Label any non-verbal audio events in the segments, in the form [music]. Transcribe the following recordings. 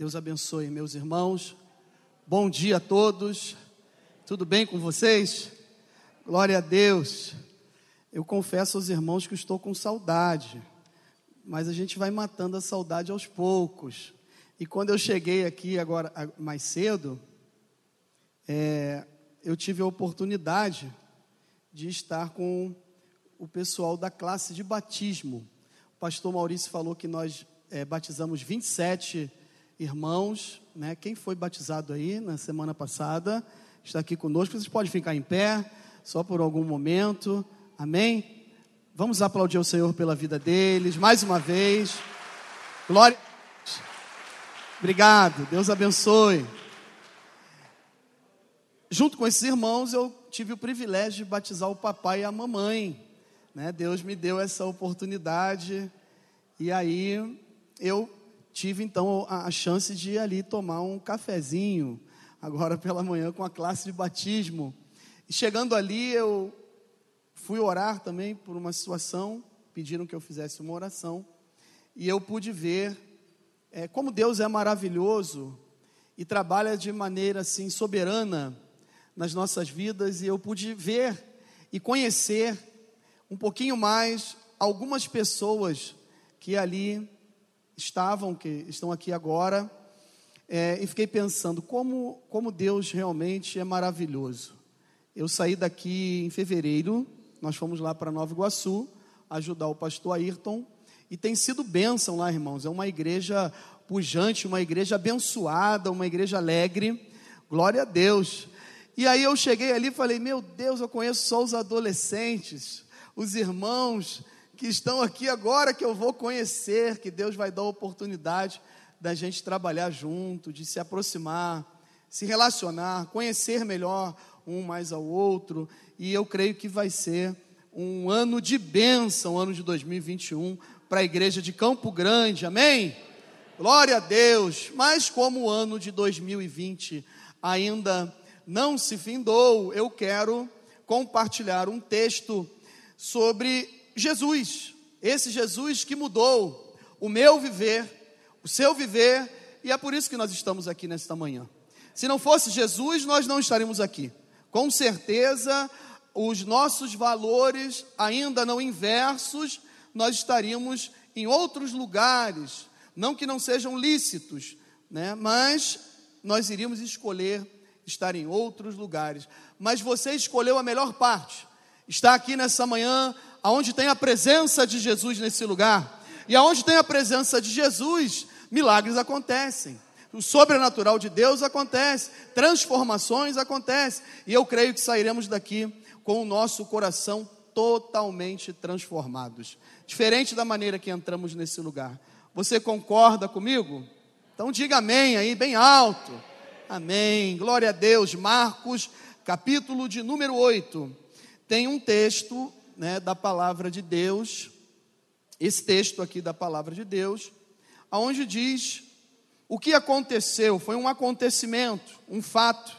Deus abençoe meus irmãos. Bom dia a todos. Tudo bem com vocês? Glória a Deus. Eu confesso aos irmãos que estou com saudade, mas a gente vai matando a saudade aos poucos. E quando eu cheguei aqui agora mais cedo, é, eu tive a oportunidade de estar com o pessoal da classe de batismo. O pastor Maurício falou que nós é, batizamos 27 irmãos, né? Quem foi batizado aí na semana passada está aqui conosco. Vocês podem ficar em pé, só por algum momento. Amém? Vamos aplaudir o Senhor pela vida deles, mais uma vez. Glória. Obrigado, Deus abençoe. Junto com esses irmãos, eu tive o privilégio de batizar o papai e a mamãe. Né? Deus me deu essa oportunidade. E aí eu tive então a, chance de ali tomar um cafezinho, agora pela manhã, com a classe de batismo. E chegando ali, eu fui orar também por uma situação, pediram que eu fizesse uma oração, e eu pude ver é, como Deus é maravilhoso e trabalha de maneira assim soberana nas nossas vidas, e eu pude ver e conhecer um pouquinho mais algumas pessoas que ali estavam, que estão aqui agora, é, e fiquei pensando como, como Deus realmente é maravilhoso. Eu saí daqui em fevereiro, nós fomos lá para Nova Iguaçu ajudar o pastor Ayrton, e tem sido bênção lá, irmãos. É uma igreja pujante, uma igreja abençoada, uma igreja alegre. Glória a Deus. E aí eu cheguei ali e falei: Meu Deus, eu conheço só os adolescentes, os irmãos que estão aqui agora que eu vou conhecer, que Deus vai dar a oportunidade da gente trabalhar junto, de se aproximar, se relacionar, conhecer melhor um mais ao outro, e eu creio que vai ser um ano de bênção, ano de 2021, para a igreja de Campo Grande, amém? Glória a Deus, mas como o ano de 2020 ainda não se findou, eu quero compartilhar um texto sobre Jesus, esse Jesus que mudou o meu viver, o seu viver, e é por isso que nós estamos aqui nesta manhã. Se não fosse Jesus, nós não estaríamos aqui. Com certeza, os nossos valores ainda não inversos, nós estaríamos em outros lugares, não que não sejam lícitos, né? mas nós iríamos escolher estar em outros lugares. Mas você escolheu a melhor parte, está aqui nessa manhã aonde tem a presença de Jesus nesse lugar. E aonde tem a presença de Jesus, milagres acontecem. O sobrenatural de Deus acontece, transformações acontecem. E eu creio que sairemos daqui com o nosso coração totalmente transformados. Diferente da maneira que entramos nesse lugar. Você concorda comigo? Então diga amém aí, bem alto. Amém. Glória a Deus. Marcos, capítulo de número 8. Tem um texto né, da palavra de Deus, esse texto aqui da palavra de Deus, aonde diz o que aconteceu, foi um acontecimento, um fato,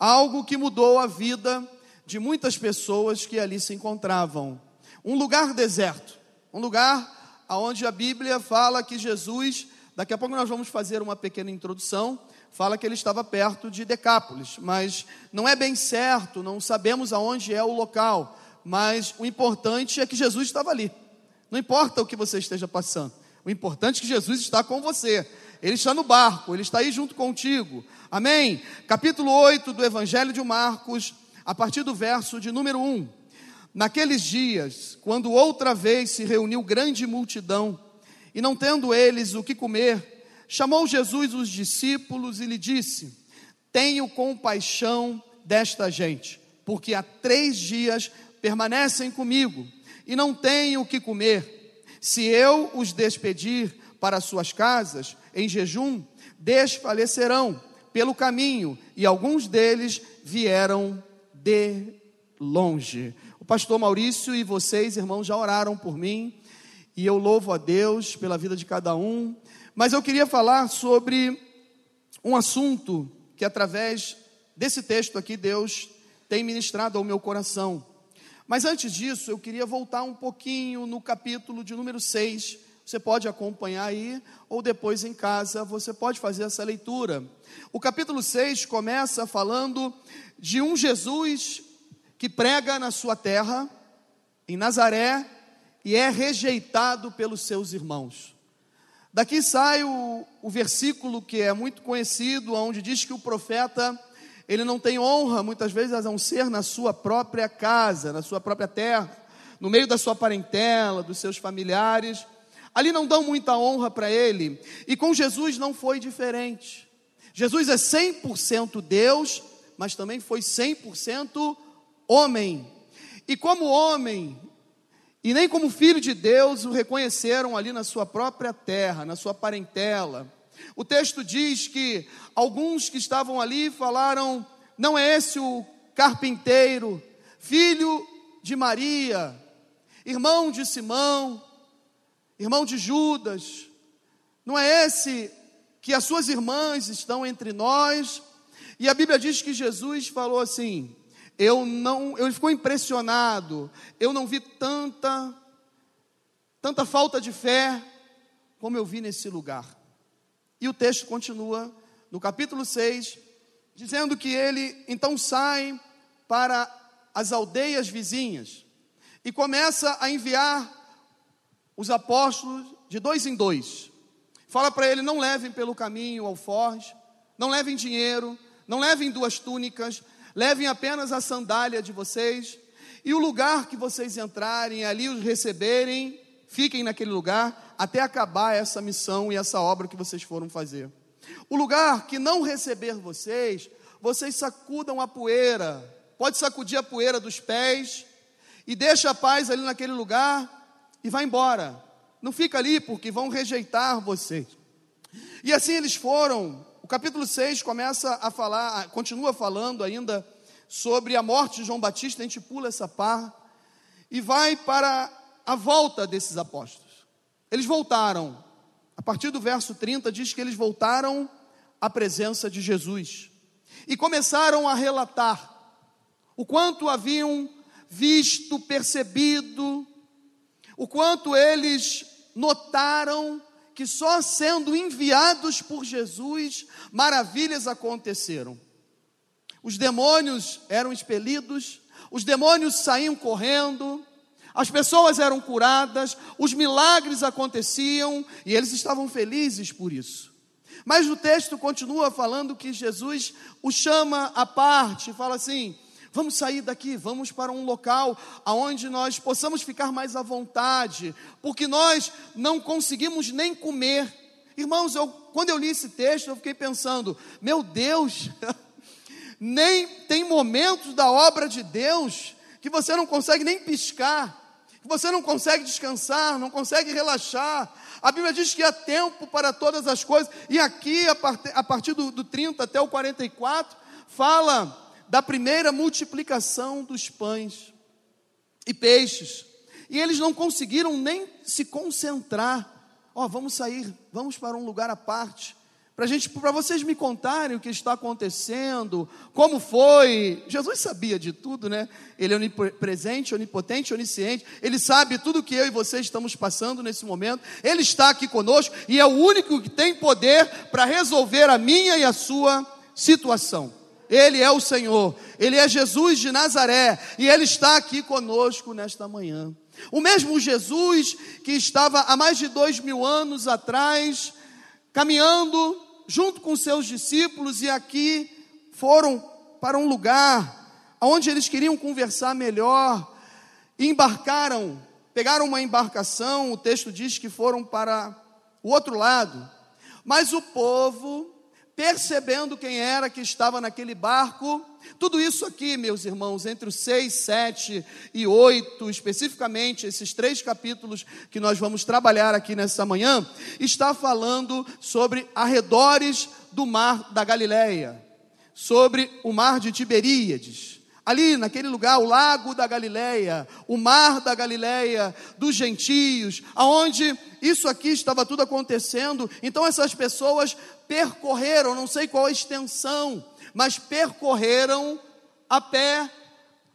algo que mudou a vida de muitas pessoas que ali se encontravam. Um lugar deserto, um lugar aonde a Bíblia fala que Jesus, daqui a pouco nós vamos fazer uma pequena introdução, fala que ele estava perto de Decápolis, mas não é bem certo, não sabemos aonde é o local mas o importante é que Jesus estava ali. Não importa o que você esteja passando, o importante é que Jesus está com você. Ele está no barco, ele está aí junto contigo. Amém? Capítulo 8 do Evangelho de Marcos, a partir do verso de número 1. Naqueles dias, quando outra vez se reuniu grande multidão, e não tendo eles o que comer, chamou Jesus os discípulos e lhe disse: Tenho compaixão desta gente, porque há três dias permanecem comigo e não têm o que comer. Se eu os despedir para suas casas em jejum, desfalecerão pelo caminho, e alguns deles vieram de longe. O pastor Maurício e vocês, irmãos, já oraram por mim, e eu louvo a Deus pela vida de cada um. Mas eu queria falar sobre um assunto que, através desse texto aqui, Deus tem ministrado ao meu coração. Mas antes disso, eu queria voltar um pouquinho no capítulo de número 6 Você pode acompanhar aí, ou depois em casa você pode fazer essa leitura. O capítulo 6 começa falando de um Jesus que prega na sua terra, em Nazaré, e é rejeitado pelos seus irmãos. Daqui sai o, o versículo que é muito conhecido, onde diz que o profeta ele não tem honra, muitas vezes, a não ser na sua própria casa, na sua própria terra, no meio da sua parentela, dos seus familiares. Ali não dão muita honra para ele. E com Jesus não foi diferente. Jesus é 100% Deus, mas também foi 100% homem. E como homem, e nem como filho de Deus, o reconheceram ali na sua própria terra, na sua parentela. O texto diz que alguns que estavam ali falaram: não é esse o carpinteiro, filho de Maria, irmão de Simão, irmão de Judas, não é esse que as suas irmãs estão entre nós? E a Bíblia diz que Jesus falou assim: eu não, ele ficou impressionado, eu não vi tanta tanta falta de fé como eu vi nesse lugar. E o texto continua no capítulo 6, dizendo que ele então sai para as aldeias vizinhas e começa a enviar os apóstolos de dois em dois. Fala para ele: não levem pelo caminho alforjes, não levem dinheiro, não levem duas túnicas, levem apenas a sandália de vocês, e o lugar que vocês entrarem, ali os receberem, fiquem naquele lugar, até acabar essa missão e essa obra que vocês foram fazer. O lugar que não receber vocês, vocês sacudam a poeira, pode sacudir a poeira dos pés e deixa a paz ali naquele lugar e vai embora. Não fica ali porque vão rejeitar vocês. E assim eles foram. O capítulo 6 começa a falar, continua falando ainda sobre a morte de João Batista, a gente pula essa parte e vai para a volta desses apóstolos. Eles voltaram. A partir do verso 30 diz que eles voltaram à presença de Jesus e começaram a relatar o quanto haviam visto, percebido, o quanto eles notaram que só sendo enviados por Jesus maravilhas aconteceram. Os demônios eram expelidos, os demônios saíam correndo, as pessoas eram curadas, os milagres aconteciam e eles estavam felizes por isso. Mas o texto continua falando que Jesus o chama à parte, fala assim: vamos sair daqui, vamos para um local aonde nós possamos ficar mais à vontade, porque nós não conseguimos nem comer. Irmãos, eu, quando eu li esse texto, eu fiquei pensando: meu Deus, [laughs] nem tem momentos da obra de Deus que você não consegue nem piscar você não consegue descansar, não consegue relaxar. A Bíblia diz que há tempo para todas as coisas, e aqui, a partir, do, do 30 até o 44, fala da primeira multiplicação dos pães e peixes. E eles não conseguiram nem se concentrar. Ó, oh, vamos sair, vamos para um lugar à parte para gente, para vocês me contarem o que está acontecendo, como foi. Jesus sabia de tudo, né? Ele é onipresente, onipotente, onisciente. Ele sabe tudo que eu e vocês estamos passando nesse momento. Ele está aqui conosco e é o único que tem poder para resolver a minha e a sua situação. Ele é o Senhor, Ele é Jesus de Nazaré e Ele está aqui conosco nesta manhã. O mesmo Jesus que estava há mais de dois mil anos atrás, caminhando junto com seus discípulos e aqui foram para um lugar onde eles queriam conversar melhor embarcaram, pegaram uma embarcação, o texto diz que foram para o outro lado. Mas o povo, percebendo quem era que estava naquele barco, tudo isso aqui, meus irmãos, entre os 6, 7 e 8, especificamente, esses três capítulos que nós vamos trabalhar aqui nessa manhã, está falando sobre arredores do mar da Galileia, sobre o mar de Tiberíades. Ali, naquele lugar, o lago da Galileia, o mar da Galileia, dos gentios, aonde isso aqui estava tudo acontecendo. Então essas pessoas percorreram, não sei qual a extensão, mas percorreram a pé,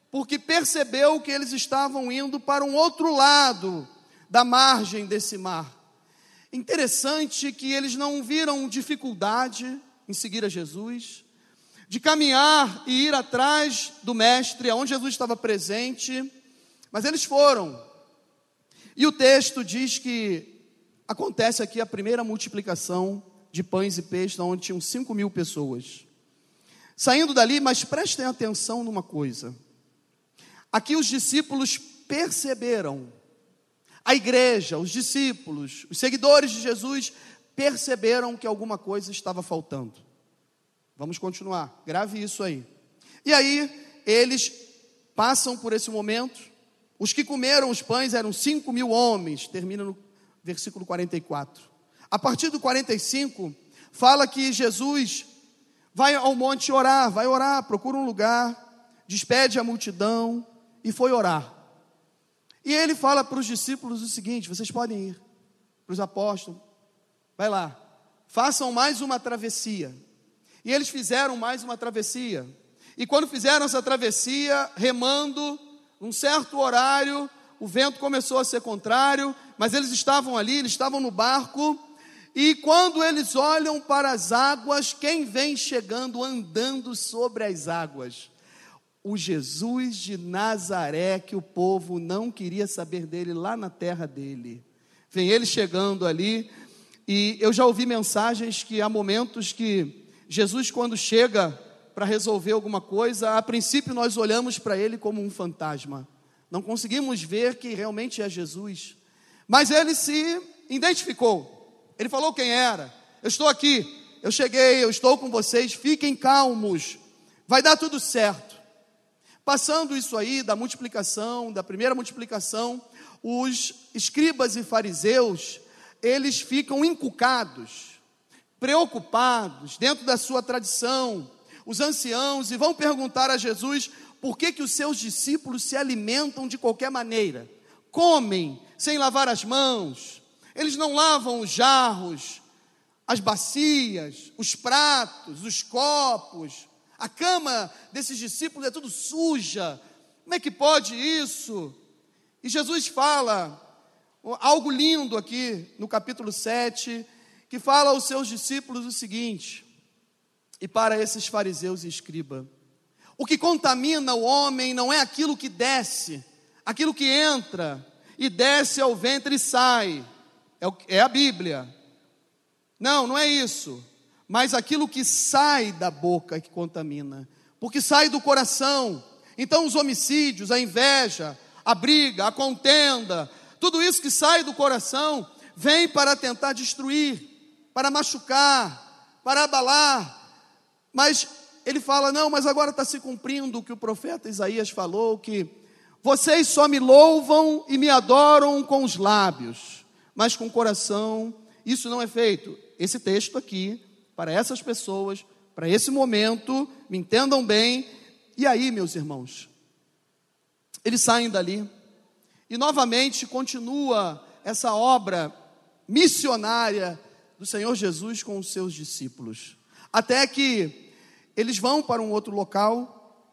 porque percebeu que eles estavam indo para um outro lado da margem desse mar. Interessante que eles não viram dificuldade em seguir a Jesus, de caminhar e ir atrás do Mestre, aonde Jesus estava presente, mas eles foram. E o texto diz que acontece aqui a primeira multiplicação de pães e peixes, onde tinham 5 mil pessoas. Saindo dali, mas prestem atenção numa coisa. Aqui os discípulos perceberam, a igreja, os discípulos, os seguidores de Jesus perceberam que alguma coisa estava faltando. Vamos continuar, grave isso aí. E aí, eles passam por esse momento. Os que comeram os pães eram 5 mil homens, termina no versículo 44. A partir do 45, fala que Jesus vai ao monte orar, vai orar, procura um lugar, despede a multidão e foi orar. E ele fala para os discípulos o seguinte: vocês podem ir, para os apóstolos, vai lá, façam mais uma travessia. E eles fizeram mais uma travessia. E quando fizeram essa travessia, remando, num certo horário, o vento começou a ser contrário, mas eles estavam ali, eles estavam no barco, e quando eles olham para as águas, quem vem chegando andando sobre as águas? O Jesus de Nazaré, que o povo não queria saber dele lá na terra dele. Vem ele chegando ali, e eu já ouvi mensagens que há momentos que Jesus, quando chega para resolver alguma coisa, a princípio nós olhamos para ele como um fantasma. Não conseguimos ver que realmente é Jesus. Mas ele se identificou. Ele falou quem era. Eu estou aqui, eu cheguei, eu estou com vocês, fiquem calmos, vai dar tudo certo. Passando isso aí da multiplicação, da primeira multiplicação, os escribas e fariseus, eles ficam encucados, preocupados, dentro da sua tradição, os anciãos, e vão perguntar a Jesus por que, que os seus discípulos se alimentam de qualquer maneira, comem sem lavar as mãos, eles não lavam os jarros, as bacias, os pratos, os copos. A cama desses discípulos é tudo suja. Como é que pode isso? E Jesus fala algo lindo aqui no capítulo 7, que fala aos seus discípulos o seguinte: e para esses fariseus e escriba, o que contamina o homem não é aquilo que desce, aquilo que entra e desce ao ventre e sai, é, é a Bíblia. Não, não é isso. Mas aquilo que sai da boca que contamina, porque sai do coração. Então, os homicídios, a inveja, a briga, a contenda, tudo isso que sai do coração vem para tentar destruir, para machucar, para abalar. Mas ele fala: não, mas agora está se cumprindo o que o profeta Isaías falou: que vocês só me louvam e me adoram com os lábios mas com coração, isso não é feito. Esse texto aqui, para essas pessoas, para esse momento, me entendam bem. E aí, meus irmãos, eles saem dali e novamente continua essa obra missionária do Senhor Jesus com os seus discípulos. Até que eles vão para um outro local,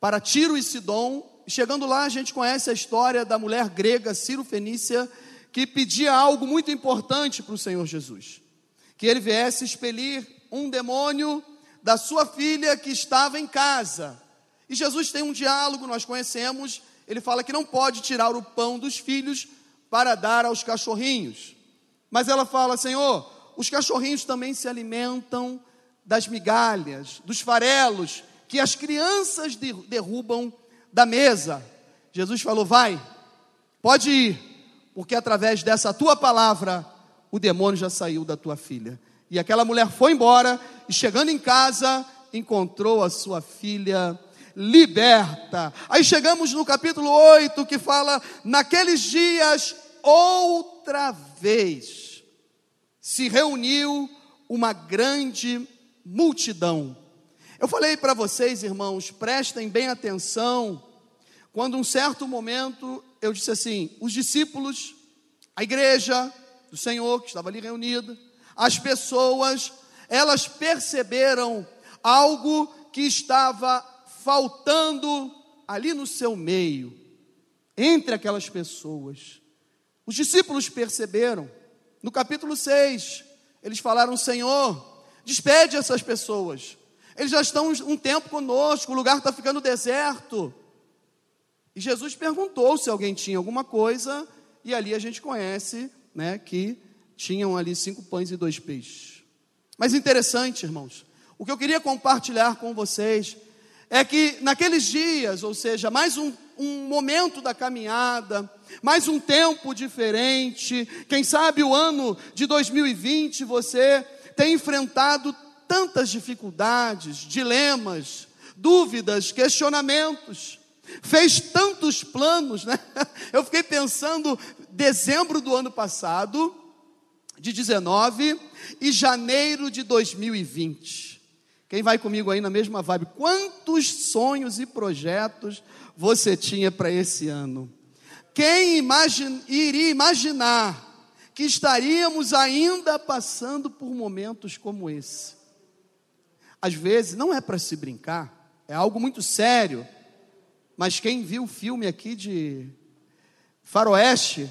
para Tiro e Sidom. Chegando lá, a gente conhece a história da mulher grega Ciro Fenícia, que pedia algo muito importante para o Senhor Jesus: que ele viesse expelir um demônio da sua filha que estava em casa. E Jesus tem um diálogo, nós conhecemos, ele fala que não pode tirar o pão dos filhos para dar aos cachorrinhos. Mas ela fala: Senhor, os cachorrinhos também se alimentam das migalhas, dos farelos que as crianças derrubam da mesa. Jesus falou: Vai, pode ir, porque através dessa tua palavra o demônio já saiu da tua filha. E aquela mulher foi embora e chegando em casa encontrou a sua filha liberta. Aí chegamos no capítulo 8 que fala: naqueles dias, outra vez, se reuniu uma grande multidão. Eu falei para vocês, irmãos, prestem bem atenção, quando um certo momento eu disse assim: os discípulos, a igreja do Senhor que estava ali reunida, as pessoas, elas perceberam algo que estava faltando ali no seu meio, entre aquelas pessoas. Os discípulos perceberam, No capítulo 6, eles falaram: Senhor, despede essas pessoas. Eles já estão um tempo conosco, o lugar está ficando deserto. E Jesus perguntou se alguém tinha alguma coisa, e ali a gente conhece né, que tinham ali cinco pães e dois peixes. Mas interessante, irmãos, o que eu queria compartilhar com vocês é que naqueles dias, ou seja, mais um, um momento da caminhada, mais um tempo diferente, quem sabe o ano de 2020 você tem enfrentado tantas dificuldades, dilemas, dúvidas, questionamentos, fez tantos planos, né? [laughs] Eu fiquei pensando, dezembro do ano passado, de 19 e janeiro de 2020. Quem vai comigo aí na mesma vibe? Quantos sonhos e projetos você tinha para esse ano? Quem iria imaginar que estaríamos ainda passando por momentos como esse? Às vezes, não é para se brincar, é algo muito sério, mas quem viu o filme aqui de Faroeste,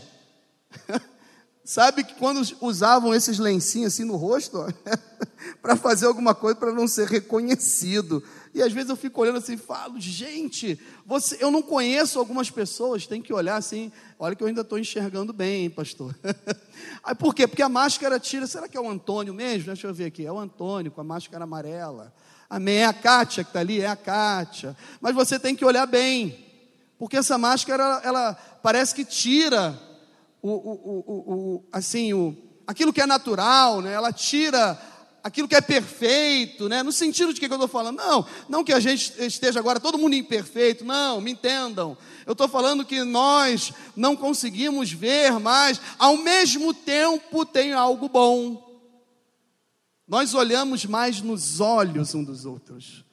[laughs] sabe que quando usavam esses lencinhos assim no rosto, [laughs] para fazer alguma coisa para não ser reconhecido. E às vezes eu fico olhando assim e falo, gente, você, eu não conheço algumas pessoas, tem que olhar assim, olha que eu ainda estou enxergando bem, hein, pastor. [laughs] Aí, por quê? Porque a máscara tira, será que é o Antônio mesmo? Deixa eu ver aqui, é o Antônio com a máscara amarela. Amém, é a Kátia que está ali, é a Kátia. Mas você tem que olhar bem, porque essa máscara, ela parece que tira o, o, o, o assim, o, aquilo que é natural, né? ela tira aquilo que é perfeito, né? No sentido de que, eu estou falando? Não, não que a gente esteja agora todo mundo imperfeito, não, me entendam. Eu estou falando que nós não conseguimos ver, mas ao mesmo tempo tem algo bom. Nós olhamos mais nos olhos um dos outros.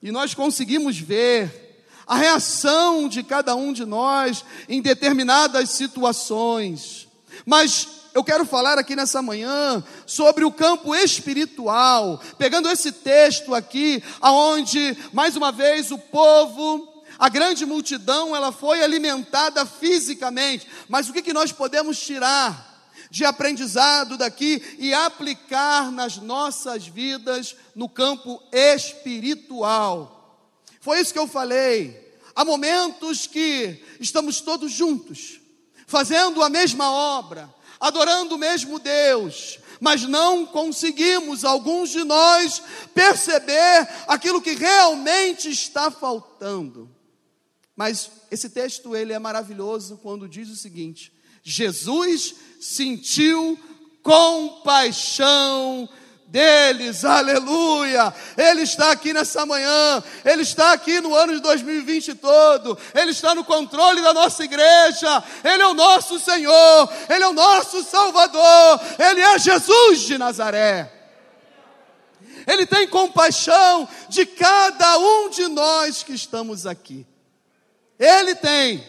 E nós conseguimos ver a reação de cada um de nós em determinadas situações. Mas eu quero falar aqui nessa manhã sobre o campo espiritual, pegando esse texto aqui, aonde mais uma vez o povo, a grande multidão, ela foi alimentada fisicamente. Mas o que, que nós podemos tirar de aprendizado daqui e aplicar nas nossas vidas no campo espiritual? Foi isso que eu falei. Há momentos que estamos todos juntos, fazendo a mesma obra, adorando o mesmo Deus, mas não conseguimos, alguns de nós, perceber aquilo que realmente está faltando. Mas esse texto ele é maravilhoso quando diz o seguinte: Jesus sentiu compaixão deles, aleluia. Ele está aqui nessa manhã, Ele está aqui no ano de 2020 todo, Ele está no controle da nossa igreja, Ele é o nosso Senhor, Ele é o nosso Salvador, Ele é Jesus de Nazaré. Ele tem compaixão de cada um de nós que estamos aqui. Ele tem.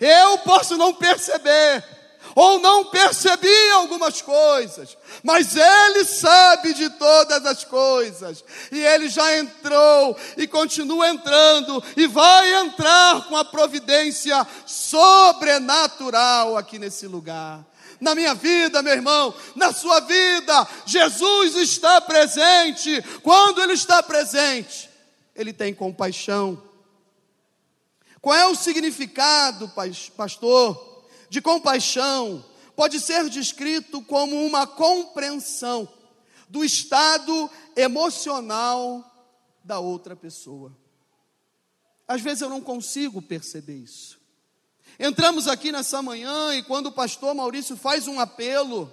Eu posso não perceber, ou não percebi algumas coisas, mas Ele sabe de todas as coisas, e Ele já entrou e continua entrando, e vai entrar com a providência sobrenatural aqui nesse lugar. Na minha vida, meu irmão, na sua vida, Jesus está presente. Quando Ele está presente, Ele tem compaixão. Qual é o significado, pastor? De compaixão pode ser descrito como uma compreensão do estado emocional da outra pessoa. Às vezes eu não consigo perceber isso. Entramos aqui nessa manhã e quando o pastor Maurício faz um apelo,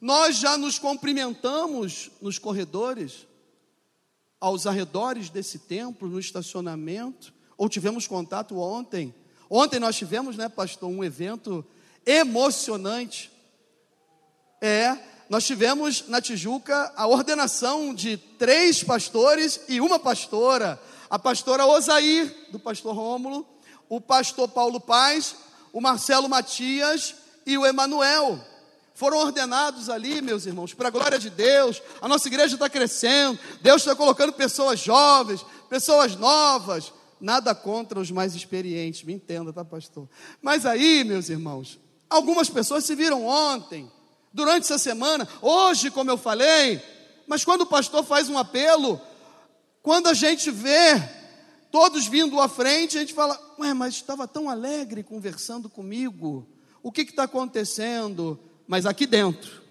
nós já nos cumprimentamos nos corredores, aos arredores desse templo, no estacionamento, ou tivemos contato ontem Ontem nós tivemos, né, pastor, um evento emocionante. É, nós tivemos na Tijuca a ordenação de três pastores e uma pastora. A pastora Osair, do pastor Rômulo, o pastor Paulo Paz, o Marcelo Matias e o Emanuel. Foram ordenados ali, meus irmãos, para a glória de Deus. A nossa igreja está crescendo. Deus está colocando pessoas jovens, pessoas novas, Nada contra os mais experientes, me entenda, tá, pastor? Mas aí, meus irmãos, algumas pessoas se viram ontem durante essa semana, hoje, como eu falei, mas quando o pastor faz um apelo, quando a gente vê todos vindo à frente, a gente fala: Ué, mas estava tão alegre conversando comigo, o que está acontecendo? Mas aqui dentro,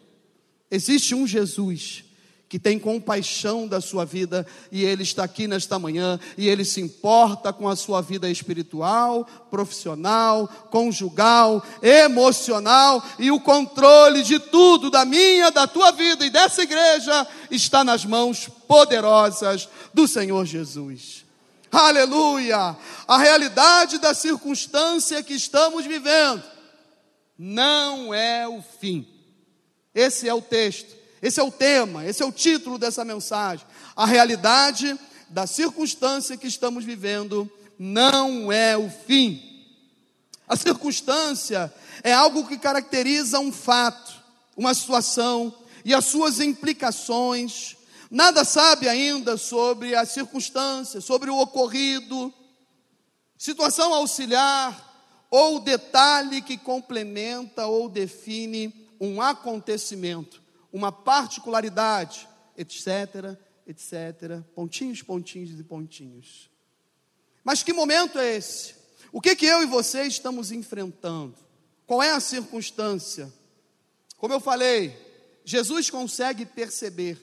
existe um Jesus que tem compaixão da sua vida e ele está aqui nesta manhã e ele se importa com a sua vida espiritual, profissional, conjugal, emocional e o controle de tudo da minha, da tua vida e dessa igreja está nas mãos poderosas do Senhor Jesus. Aleluia! A realidade da circunstância que estamos vivendo não é o fim. Esse é o texto esse é o tema, esse é o título dessa mensagem. A realidade da circunstância que estamos vivendo não é o fim. A circunstância é algo que caracteriza um fato, uma situação e as suas implicações. Nada sabe ainda sobre a circunstância, sobre o ocorrido, situação auxiliar ou detalhe que complementa ou define um acontecimento uma particularidade, etc, etc, pontinhos, pontinhos e pontinhos. Mas que momento é esse? O que que eu e você estamos enfrentando? Qual é a circunstância? Como eu falei, Jesus consegue perceber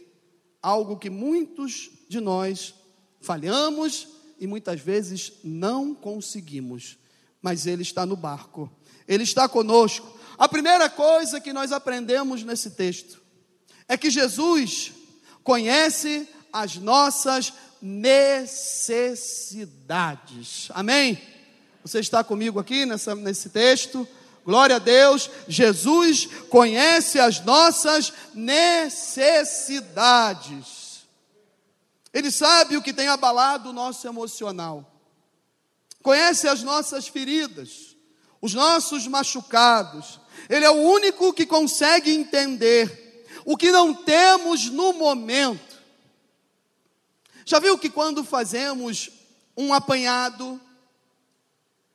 algo que muitos de nós falhamos e muitas vezes não conseguimos, mas Ele está no barco, Ele está conosco. A primeira coisa que nós aprendemos nesse texto é que Jesus conhece as nossas necessidades. Amém? Você está comigo aqui nessa, nesse texto? Glória a Deus, Jesus conhece as nossas necessidades. Ele sabe o que tem abalado o nosso emocional. Conhece as nossas feridas, os nossos machucados. Ele é o único que consegue entender o que não temos no momento. Já viu que quando fazemos um apanhado,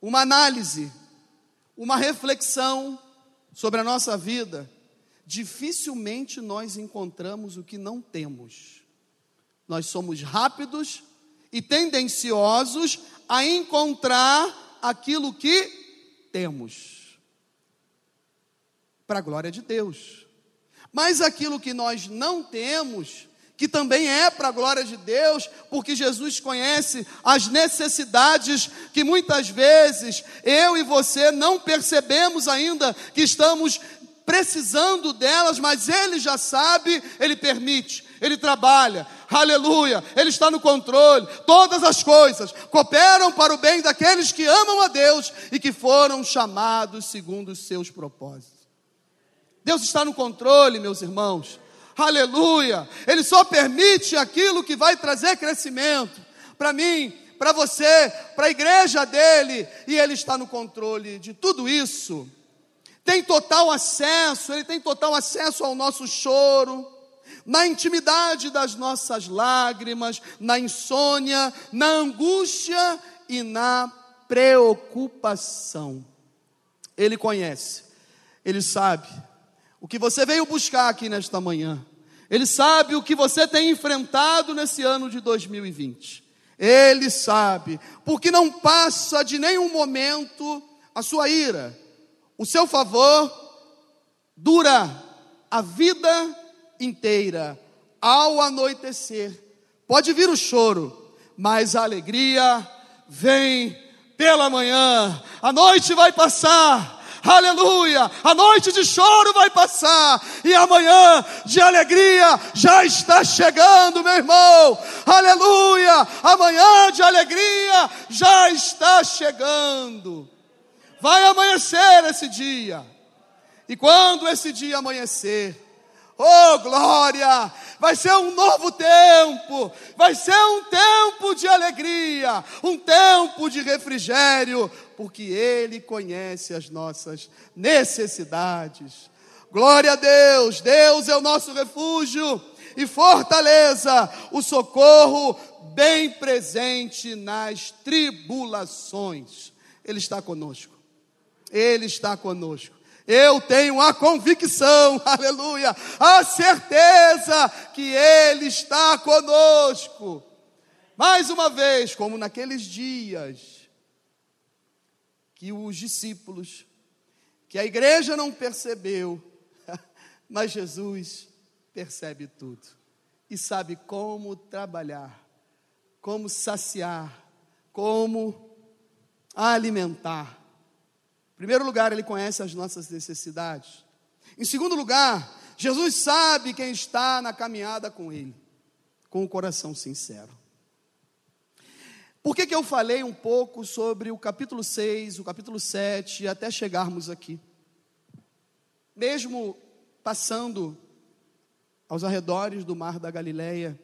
uma análise, uma reflexão sobre a nossa vida, dificilmente nós encontramos o que não temos. Nós somos rápidos e tendenciosos a encontrar aquilo que temos. Para a glória de Deus. Mas aquilo que nós não temos, que também é para a glória de Deus, porque Jesus conhece as necessidades que muitas vezes eu e você não percebemos ainda que estamos precisando delas, mas Ele já sabe, Ele permite, Ele trabalha, aleluia, Ele está no controle, todas as coisas cooperam para o bem daqueles que amam a Deus e que foram chamados segundo os seus propósitos. Deus está no controle, meus irmãos. Aleluia! Ele só permite aquilo que vai trazer crescimento para mim, para você, para a igreja dele, e ele está no controle de tudo isso. Tem total acesso, ele tem total acesso ao nosso choro, na intimidade das nossas lágrimas, na insônia, na angústia e na preocupação. Ele conhece, ele sabe o que você veio buscar aqui nesta manhã. Ele sabe o que você tem enfrentado nesse ano de 2020. Ele sabe, porque não passa de nenhum momento a sua ira. O seu favor dura a vida inteira. Ao anoitecer, pode vir o choro, mas a alegria vem pela manhã. A noite vai passar aleluia, a noite de choro vai passar e amanhã de alegria já está chegando, meu irmão, aleluia, amanhã de alegria já está chegando. Vai amanhecer esse dia, e quando esse dia amanhecer, Oh, glória! Vai ser um novo tempo, vai ser um tempo de alegria, um tempo de refrigério, porque Ele conhece as nossas necessidades. Glória a Deus, Deus é o nosso refúgio e fortaleza, o socorro bem presente nas tribulações. Ele está conosco, Ele está conosco. Eu tenho a convicção, [laughs] aleluia, a certeza que Ele está conosco. Mais uma vez, como naqueles dias que os discípulos, que a igreja não percebeu, [laughs] mas Jesus percebe tudo e sabe como trabalhar, como saciar, como alimentar. Em primeiro lugar, ele conhece as nossas necessidades. Em segundo lugar, Jesus sabe quem está na caminhada com ele, com o coração sincero. Por que, que eu falei um pouco sobre o capítulo 6, o capítulo 7, até chegarmos aqui? Mesmo passando aos arredores do mar da Galileia,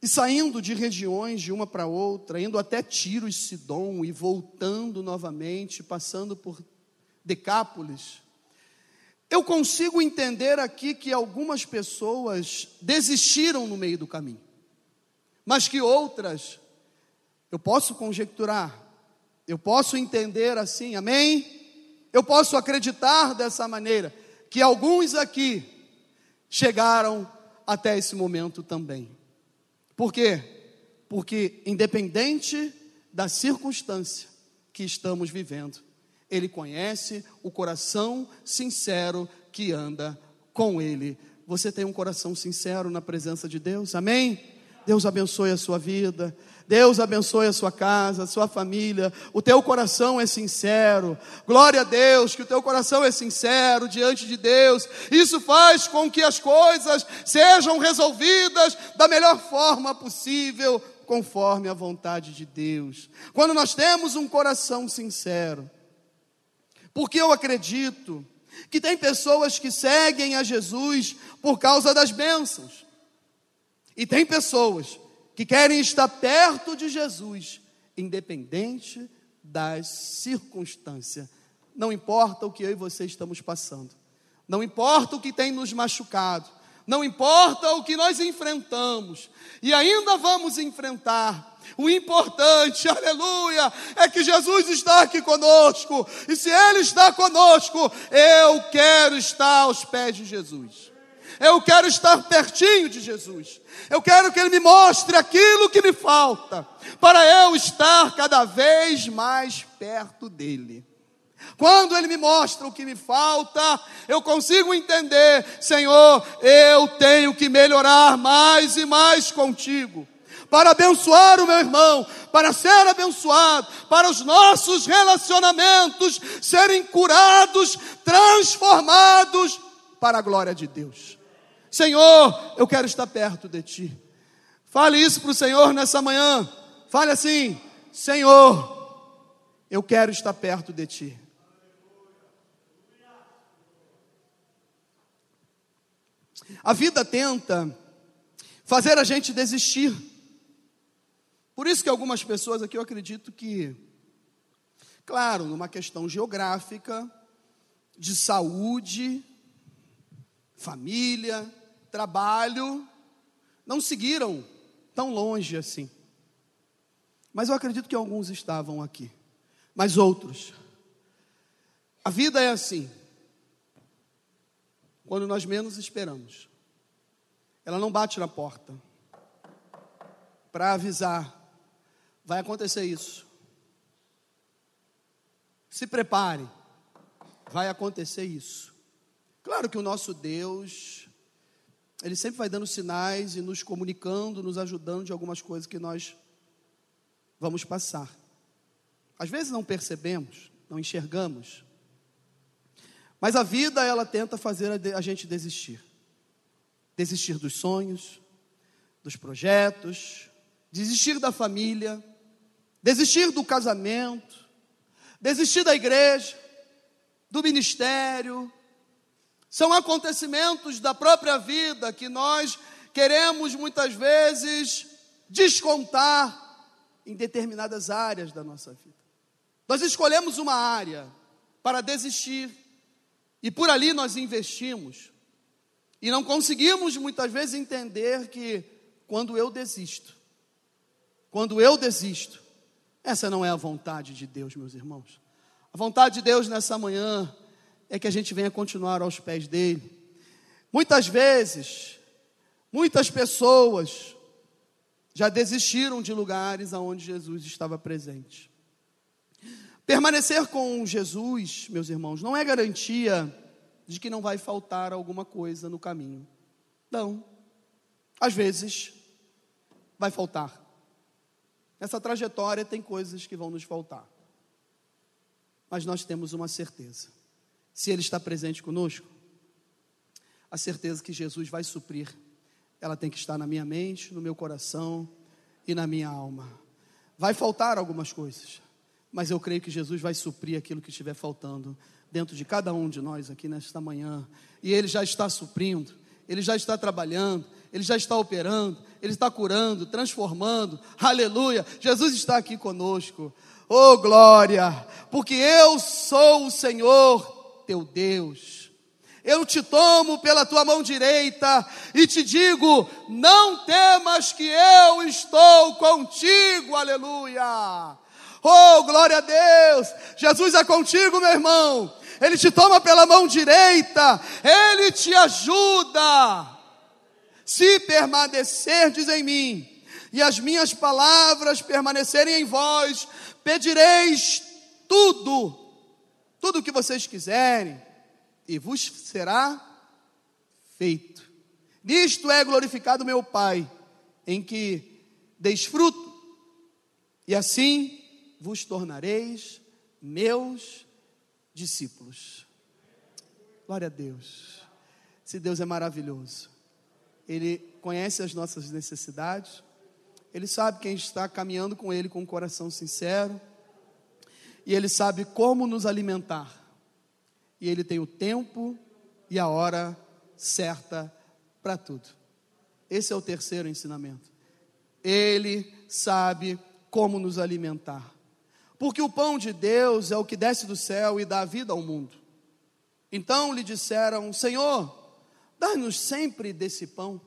e saindo de regiões de uma para outra, indo até Tiro e Sidom e voltando novamente, passando por Decápolis, eu consigo entender aqui que algumas pessoas desistiram no meio do caminho, mas que outras eu posso conjecturar, eu posso entender assim, amém? Eu posso acreditar dessa maneira, que alguns aqui chegaram até esse momento também. Por quê? Porque, independente da circunstância que estamos vivendo, Ele conhece o coração sincero que anda com Ele. Você tem um coração sincero na presença de Deus? Amém? Deus abençoe a sua vida. Deus abençoe a sua casa, a sua família. O teu coração é sincero. Glória a Deus, que o teu coração é sincero diante de Deus. Isso faz com que as coisas sejam resolvidas da melhor forma possível, conforme a vontade de Deus. Quando nós temos um coração sincero, porque eu acredito que tem pessoas que seguem a Jesus por causa das bênçãos. E tem pessoas que querem estar perto de Jesus, independente das circunstâncias. Não importa o que eu e você estamos passando, não importa o que tem nos machucado, não importa o que nós enfrentamos, e ainda vamos enfrentar. O importante, aleluia, é que Jesus está aqui conosco, e se Ele está conosco, eu quero estar aos pés de Jesus. Eu quero estar pertinho de Jesus. Eu quero que Ele me mostre aquilo que me falta, para eu estar cada vez mais perto dEle. Quando Ele me mostra o que me falta, eu consigo entender, Senhor, eu tenho que melhorar mais e mais contigo para abençoar o meu irmão, para ser abençoado, para os nossos relacionamentos serem curados, transformados para a glória de Deus. Senhor, eu quero estar perto de Ti. Fale isso para o Senhor nessa manhã. Fale assim: Senhor, eu quero estar perto de Ti. A vida tenta fazer a gente desistir. Por isso que algumas pessoas aqui eu acredito que, claro, numa questão geográfica, de saúde, família, trabalho, não seguiram tão longe assim. Mas eu acredito que alguns estavam aqui, mas outros. A vida é assim. Quando nós menos esperamos, ela não bate na porta para avisar: vai acontecer isso. Se prepare, vai acontecer isso. Claro que o nosso Deus, ele sempre vai dando sinais e nos comunicando, nos ajudando de algumas coisas que nós vamos passar. Às vezes não percebemos, não enxergamos. Mas a vida, ela tenta fazer a gente desistir. Desistir dos sonhos, dos projetos, desistir da família, desistir do casamento, desistir da igreja, do ministério, são acontecimentos da própria vida que nós queremos muitas vezes descontar em determinadas áreas da nossa vida. Nós escolhemos uma área para desistir e por ali nós investimos. E não conseguimos muitas vezes entender que quando eu desisto, quando eu desisto, essa não é a vontade de Deus, meus irmãos. A vontade de Deus nessa manhã é que a gente venha continuar aos pés dele. Muitas vezes, muitas pessoas já desistiram de lugares aonde Jesus estava presente. Permanecer com Jesus, meus irmãos, não é garantia de que não vai faltar alguma coisa no caminho. Não. Às vezes, vai faltar. Nessa trajetória tem coisas que vão nos faltar. Mas nós temos uma certeza. Se Ele está presente conosco, a certeza que Jesus vai suprir, ela tem que estar na minha mente, no meu coração e na minha alma. Vai faltar algumas coisas, mas eu creio que Jesus vai suprir aquilo que estiver faltando dentro de cada um de nós aqui nesta manhã. E Ele já está suprindo, Ele já está trabalhando, Ele já está operando, Ele está curando, transformando. Aleluia! Jesus está aqui conosco. Oh glória! Porque eu sou o Senhor teu Deus. Eu te tomo pela tua mão direita e te digo: não temas que eu estou contigo, aleluia. Oh, glória a Deus! Jesus é contigo, meu irmão. Ele te toma pela mão direita, ele te ajuda. Se permanecerdes em mim e as minhas palavras permanecerem em vós, pedireis tudo, tudo o que vocês quiserem, e vos será feito. Nisto é glorificado meu Pai, em que desfruto, e assim vos tornareis meus discípulos. Glória a Deus. Se Deus é maravilhoso. Ele conhece as nossas necessidades. Ele sabe quem está caminhando com Ele com um coração sincero. E Ele sabe como nos alimentar. E Ele tem o tempo e a hora certa para tudo. Esse é o terceiro ensinamento. Ele sabe como nos alimentar. Porque o pão de Deus é o que desce do céu e dá vida ao mundo. Então lhe disseram: Senhor, dá-nos sempre desse pão.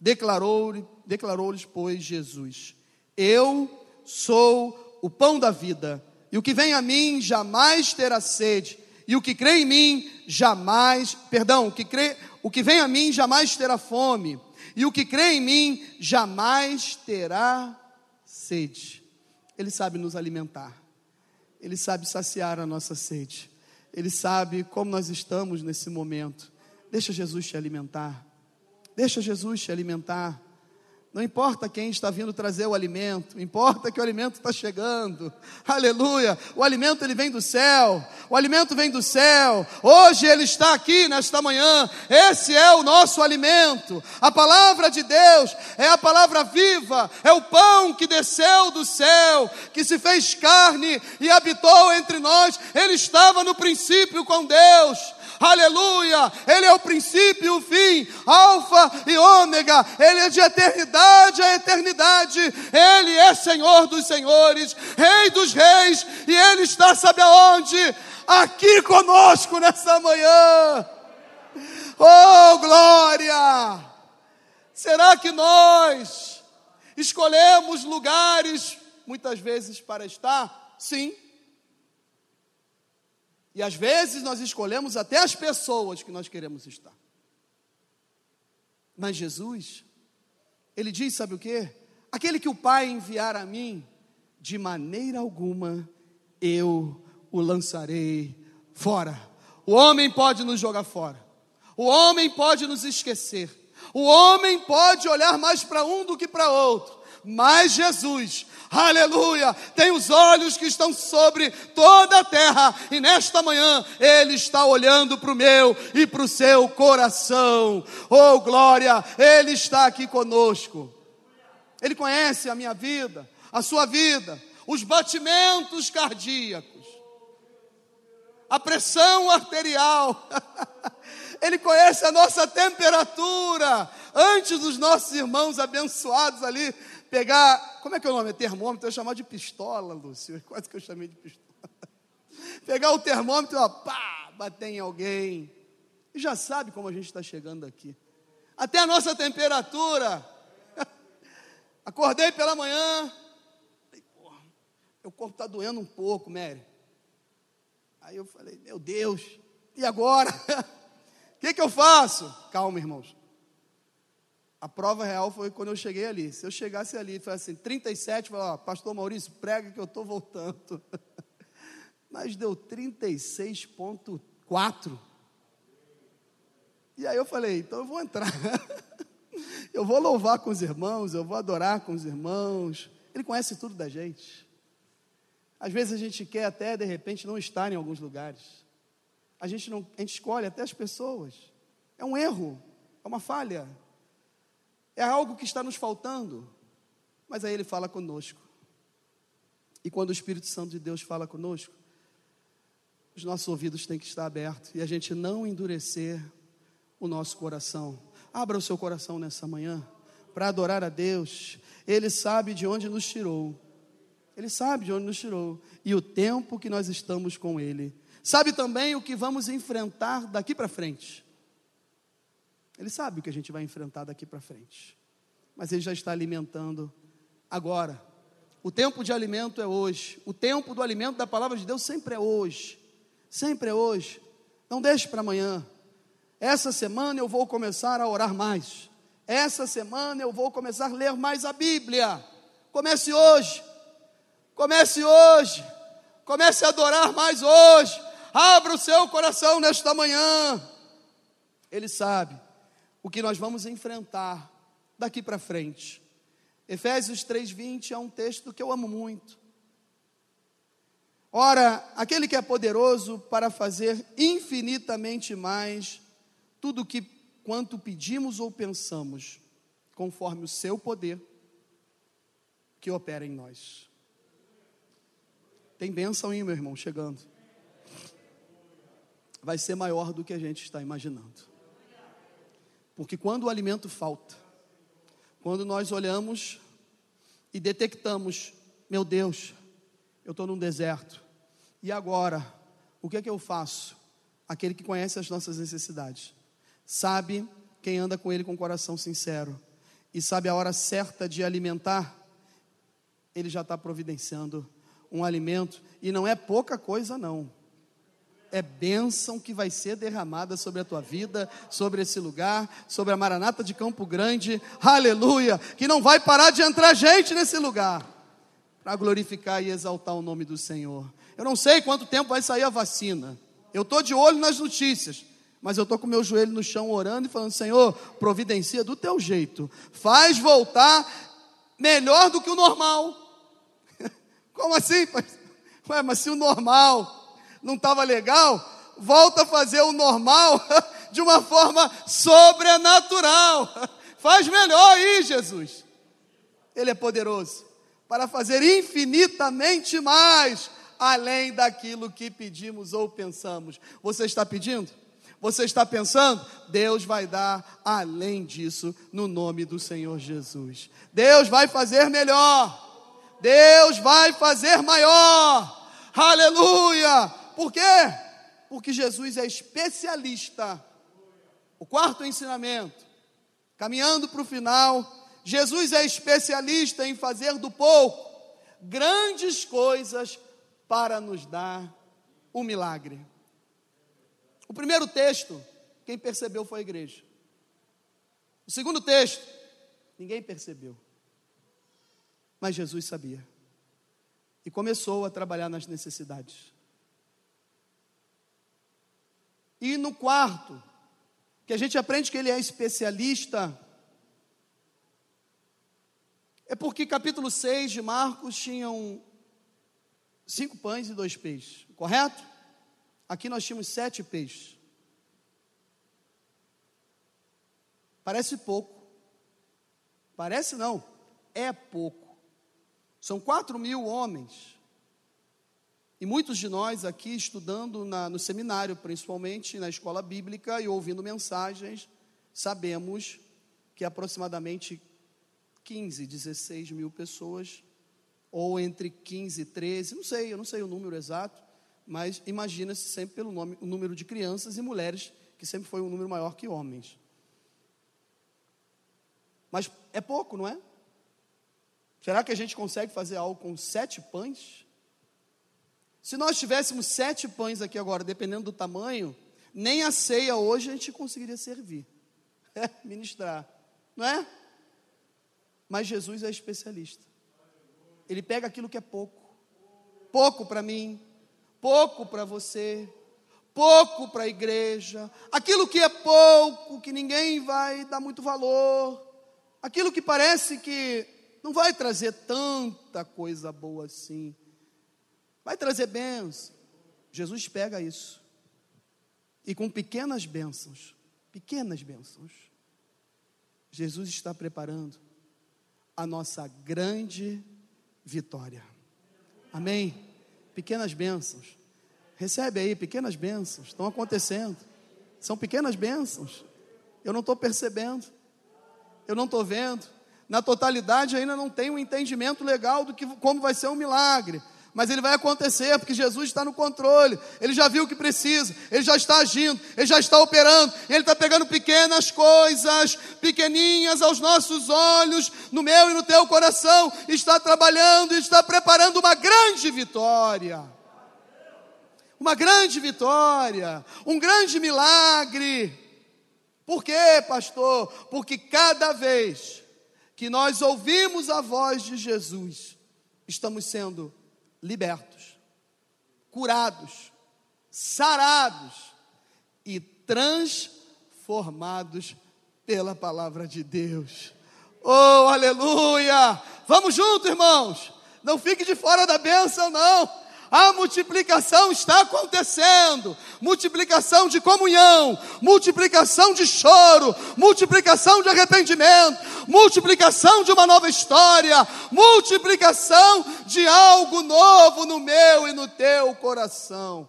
Declarou-lhes, declarou pois, Jesus: Eu sou o pão da vida, e o que vem a mim jamais terá sede, e o que crê em mim jamais, perdão, o que crê, o que vem a mim jamais terá fome, e o que crê em mim jamais terá sede. Ele sabe nos alimentar. Ele sabe saciar a nossa sede. Ele sabe como nós estamos nesse momento. Deixa Jesus te alimentar. Deixa Jesus te alimentar. Não importa quem está vindo trazer o alimento, importa que o alimento está chegando. Aleluia! O alimento ele vem do céu. O alimento vem do céu. Hoje ele está aqui nesta manhã. Esse é o nosso alimento. A palavra de Deus é a palavra viva, é o pão que desceu do céu, que se fez carne e habitou entre nós. Ele estava no princípio com Deus aleluia, Ele é o princípio e o fim, Alfa e Ômega, Ele é de eternidade a eternidade, Ele é Senhor dos senhores, Rei dos reis, e Ele está, sabe aonde? Aqui conosco nessa manhã, oh glória! Será que nós escolhemos lugares muitas vezes para estar? Sim. E às vezes nós escolhemos até as pessoas que nós queremos estar. Mas Jesus, ele diz: sabe o que? Aquele que o Pai enviar a mim, de maneira alguma eu o lançarei fora. O homem pode nos jogar fora, o homem pode nos esquecer, o homem pode olhar mais para um do que para outro, mas Jesus, aleluia, tem os olhos que estão sobre toda a terra, e nesta manhã Ele está olhando para o meu e para o seu coração, oh glória, Ele está aqui conosco, Ele conhece a minha vida, a sua vida, os batimentos cardíacos, a pressão arterial, [laughs] Ele conhece a nossa temperatura, antes dos nossos irmãos abençoados ali pegar, como é que é o nome? É termômetro, eu chamar de pistola, Lúcio, [laughs] quase que eu chamei de pistola. Pegar o termômetro, ó, pá, bater em alguém. E já sabe como a gente está chegando aqui. Até a nossa temperatura. [laughs] Acordei pela manhã. Falei, porra, meu corpo está doendo um pouco, Mary. Aí eu falei, meu Deus, E agora? [laughs] Que, que eu faço? Calma, irmãos. A prova real foi quando eu cheguei ali. Se eu chegasse ali e assim, 37, eu falava, pastor Maurício, prega que eu estou voltando. [laughs] Mas deu 36,4. E aí eu falei, então eu vou entrar. [laughs] eu vou louvar com os irmãos, eu vou adorar com os irmãos. Ele conhece tudo da gente. Às vezes a gente quer até, de repente, não estar em alguns lugares. A gente, não, a gente escolhe até as pessoas. É um erro, é uma falha. É algo que está nos faltando. Mas aí ele fala conosco. E quando o Espírito Santo de Deus fala conosco, os nossos ouvidos têm que estar abertos e a gente não endurecer o nosso coração. Abra o seu coração nessa manhã para adorar a Deus. Ele sabe de onde nos tirou. Ele sabe de onde nos tirou e o tempo que nós estamos com Ele. Sabe também o que vamos enfrentar daqui para frente. Ele sabe o que a gente vai enfrentar daqui para frente. Mas Ele já está alimentando agora. O tempo de alimento é hoje. O tempo do alimento da palavra de Deus sempre é hoje. Sempre é hoje. Não deixe para amanhã. Essa semana eu vou começar a orar mais. Essa semana eu vou começar a ler mais a Bíblia. Comece hoje. Comece hoje. Comece a adorar mais hoje. Abra o seu coração nesta manhã. Ele sabe o que nós vamos enfrentar daqui para frente. Efésios 3:20 é um texto que eu amo muito. Ora, aquele que é poderoso para fazer infinitamente mais tudo que quanto pedimos ou pensamos, conforme o seu poder que opera em nós. Tem bênção aí, meu irmão, chegando. Vai ser maior do que a gente está imaginando. Porque quando o alimento falta, quando nós olhamos e detectamos, meu Deus, eu estou num deserto, e agora, o que é que eu faço? Aquele que conhece as nossas necessidades sabe quem anda com Ele com o coração sincero e sabe a hora certa de alimentar, Ele já está providenciando um alimento e não é pouca coisa, não. É bênção que vai ser derramada sobre a tua vida, sobre esse lugar, sobre a Maranata de Campo Grande, aleluia, que não vai parar de entrar gente nesse lugar, para glorificar e exaltar o nome do Senhor. Eu não sei quanto tempo vai sair a vacina, eu estou de olho nas notícias, mas eu estou com meu joelho no chão orando e falando: Senhor, providencia do teu jeito, faz voltar melhor do que o normal. [laughs] Como assim? Ué, mas se o normal não estava legal, volta a fazer o normal [laughs] de uma forma sobrenatural. Faz melhor aí, Jesus. Ele é poderoso para fazer infinitamente mais além daquilo que pedimos ou pensamos. Você está pedindo? Você está pensando? Deus vai dar além disso no nome do Senhor Jesus. Deus vai fazer melhor. Deus vai fazer maior. Aleluia! Por quê? Porque Jesus é especialista. O quarto ensinamento, caminhando para o final, Jesus é especialista em fazer do pouco grandes coisas para nos dar um milagre. O primeiro texto, quem percebeu foi a igreja. O segundo texto, ninguém percebeu. Mas Jesus sabia. E começou a trabalhar nas necessidades. E no quarto, que a gente aprende que ele é especialista, é porque capítulo 6 de Marcos tinham cinco pães e dois peixes, correto? Aqui nós tínhamos sete peixes. Parece pouco. Parece não, é pouco. São quatro mil homens. E muitos de nós aqui estudando na, no seminário, principalmente na escola bíblica e ouvindo mensagens, sabemos que aproximadamente 15, 16 mil pessoas, ou entre 15 e 13, não sei, eu não sei o número exato, mas imagina-se sempre pelo nome, o número de crianças e mulheres, que sempre foi um número maior que homens. Mas é pouco, não é? Será que a gente consegue fazer algo com sete pães? Se nós tivéssemos sete pães aqui agora, dependendo do tamanho, Nem a ceia hoje a gente conseguiria servir, [laughs] é, ministrar, não é? Mas Jesus é especialista. Ele pega aquilo que é pouco, pouco para mim, pouco para você, pouco para a igreja, aquilo que é pouco, que ninguém vai dar muito valor, aquilo que parece que não vai trazer tanta coisa boa assim, vai trazer bênçãos. Jesus pega isso e com pequenas bênçãos, pequenas bênçãos, Jesus está preparando a nossa grande vitória. Amém? Pequenas bênçãos. Recebe aí, pequenas bênçãos. Estão acontecendo. São pequenas bênçãos. Eu não estou percebendo. Eu não estou vendo. Na totalidade ainda não tenho um entendimento legal do que como vai ser um milagre mas ele vai acontecer, porque Jesus está no controle, ele já viu o que precisa, ele já está agindo, ele já está operando, ele está pegando pequenas coisas, pequeninhas aos nossos olhos, no meu e no teu coração, está trabalhando está preparando uma grande vitória. Uma grande vitória, um grande milagre. Por quê, pastor? Porque cada vez que nós ouvimos a voz de Jesus, estamos sendo libertos, curados, sarados e transformados pela palavra de Deus. Oh, aleluia! Vamos junto, irmãos. Não fique de fora da bênção, não a multiplicação está acontecendo multiplicação de comunhão, multiplicação de choro, multiplicação de arrependimento, multiplicação de uma nova história, multiplicação de algo novo no meu e no teu coração.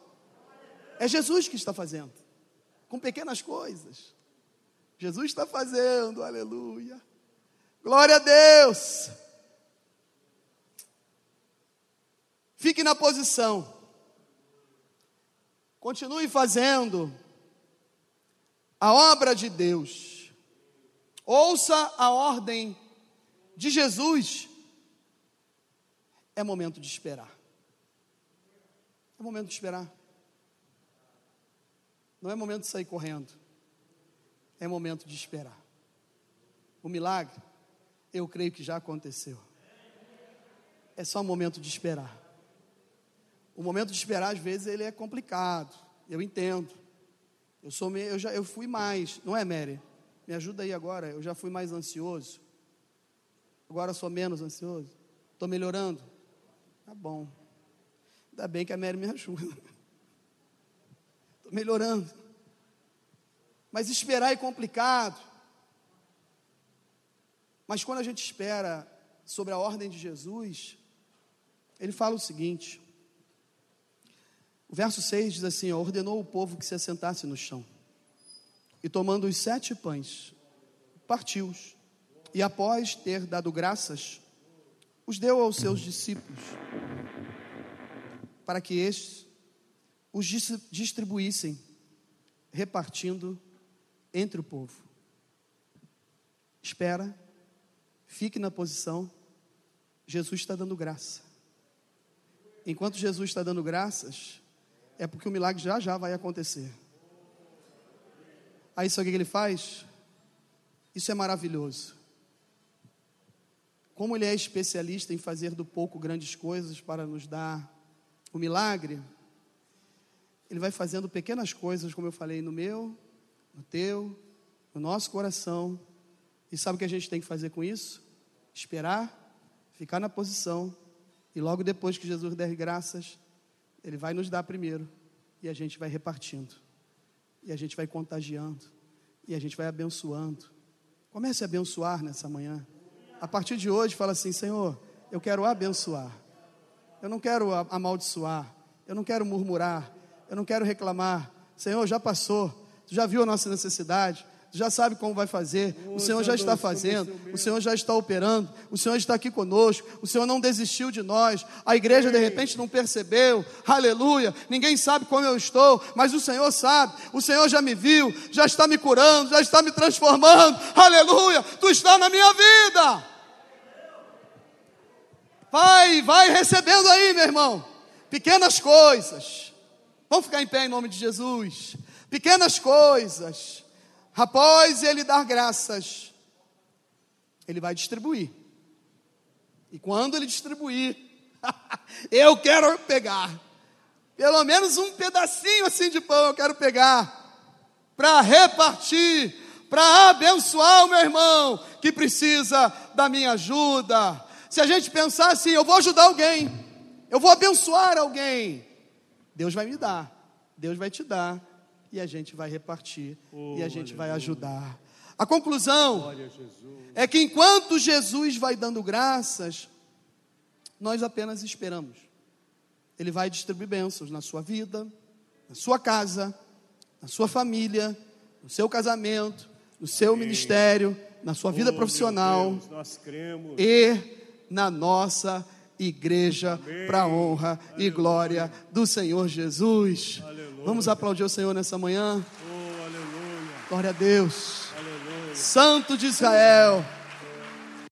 É Jesus que está fazendo, com pequenas coisas. Jesus está fazendo, aleluia. Glória a Deus. Fique na posição. Continue fazendo a obra de Deus. Ouça a ordem de Jesus. É momento de esperar. É momento de esperar. Não é momento de sair correndo. É momento de esperar. O milagre, eu creio que já aconteceu. É só um momento de esperar. O momento de esperar, às vezes, ele é complicado. Eu entendo. Eu sou meio, eu já eu fui mais, não é, Mary? Me ajuda aí agora. Eu já fui mais ansioso. Agora sou menos ansioso. Estou melhorando. Tá bom. Ainda bem que a Mary me ajuda. [laughs] Estou melhorando. Mas esperar é complicado. Mas quando a gente espera sobre a ordem de Jesus, ele fala o seguinte: o verso 6 diz assim: ordenou o povo que se assentasse no chão. E tomando os sete pães, partiu-os. E após ter dado graças, os deu aos seus discípulos, para que estes os distribuíssem, repartindo entre o povo. Espera, fique na posição, Jesus está dando graça. Enquanto Jesus está dando graças, é porque o milagre já já vai acontecer. Aí sabe o que ele faz? Isso é maravilhoso. Como ele é especialista em fazer do pouco grandes coisas para nos dar o milagre, ele vai fazendo pequenas coisas, como eu falei, no meu, no teu, no nosso coração. E sabe o que a gente tem que fazer com isso? Esperar, ficar na posição, e logo depois que Jesus der graças, ele vai nos dar primeiro e a gente vai repartindo. E a gente vai contagiando. E a gente vai abençoando. Comece a abençoar nessa manhã. A partir de hoje, fala assim: Senhor, eu quero abençoar. Eu não quero amaldiçoar. Eu não quero murmurar. Eu não quero reclamar. Senhor, já passou. Tu já viu a nossa necessidade já sabe como vai fazer, o Senhor já está fazendo, o Senhor já está operando, o Senhor está aqui conosco, o Senhor não desistiu de nós, a igreja de repente não percebeu, aleluia, ninguém sabe como eu estou, mas o Senhor sabe, o Senhor já me viu, já está me curando, já está me transformando, aleluia, tu está na minha vida. Vai, vai recebendo aí, meu irmão, pequenas coisas. Vamos ficar em pé em nome de Jesus. Pequenas coisas, após ele dar graças, ele vai distribuir. E quando ele distribuir, [laughs] eu quero pegar. Pelo menos um pedacinho assim de pão eu quero pegar para repartir, para abençoar o meu irmão que precisa da minha ajuda. Se a gente pensar assim, eu vou ajudar alguém, eu vou abençoar alguém, Deus vai me dar, Deus vai te dar, e a gente vai repartir, oh, e a gente aleluia. vai ajudar. A conclusão é que enquanto Jesus vai dando graças, nós apenas esperamos. Ele vai distribuir bênçãos na sua vida, na sua casa, na sua família, no seu casamento, no seu Amém. ministério, na sua vida oh, profissional Deus, e na nossa igreja para a honra Aleluia. e glória do Senhor Jesus. Aleluia. Vamos aplaudir o Senhor nessa manhã. Oh, glória a Deus. Santo de Israel.